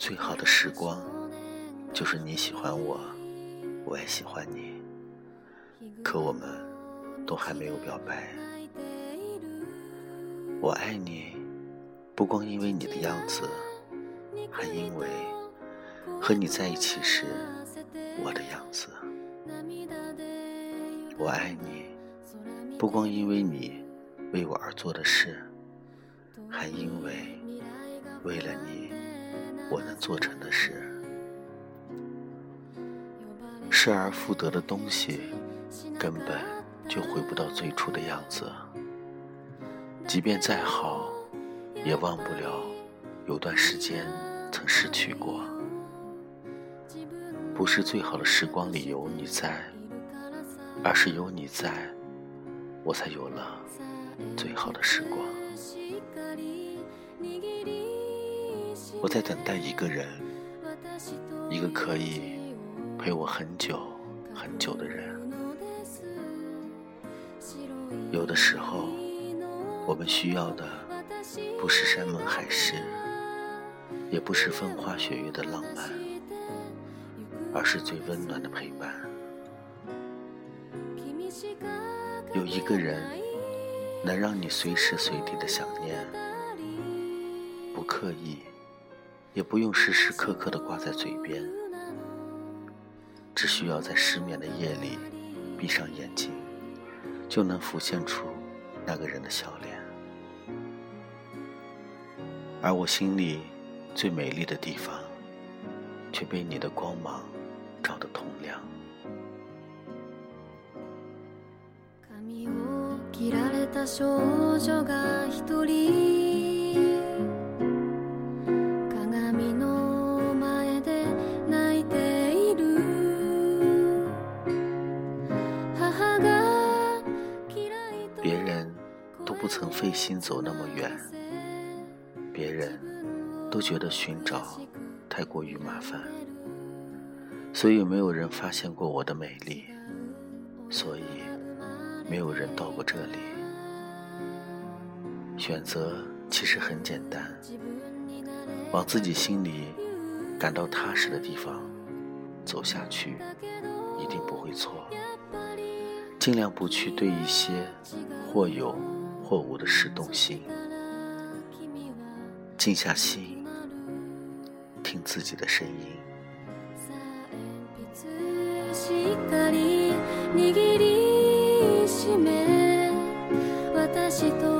最好的时光，就是你喜欢我，我也喜欢你。可我们都还没有表白。我爱你，不光因为你的样子，还因为和你在一起时我的样子。我爱你，不光因为你为我而做的事，还因为为了你我能做成的事。失而复得的东西，根本就回不到最初的样子。即便再好，也忘不了有段时间曾失去过。不是最好的时光里有你在。而是有你在，我才有了最好的时光。我在等待一个人，一个可以陪我很久很久的人。有的时候，我们需要的不是山盟海誓，也不是风花雪月的浪漫，而是最温暖的陪伴。有一个人能让你随时随地的想念，不刻意，也不用时时刻刻的挂在嘴边，只需要在失眠的夜里闭上眼睛，就能浮现出那个人的笑脸。而我心里最美丽的地方，却被你的光芒照得通亮。曾费心走那么远，别人都觉得寻找太过于麻烦，所以没有人发现过我的美丽，所以。没有人到过这里。选择其实很简单，往自己心里感到踏实的地方走下去，一定不会错。尽量不去对一些或有或无的事动心，静下心，听自己的声音。私と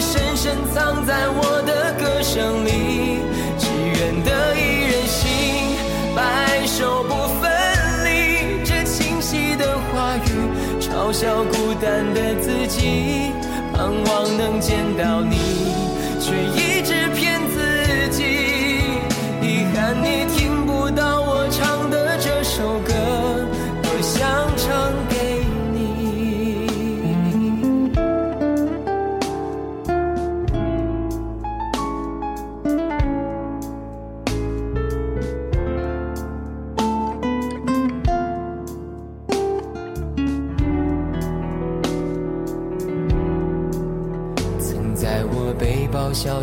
深深藏在我的歌声里，只愿得一人心，白首不分离。这清晰的话语，嘲笑孤单的自己，盼望能见到你，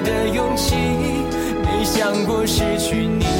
的勇气。没想过失去你。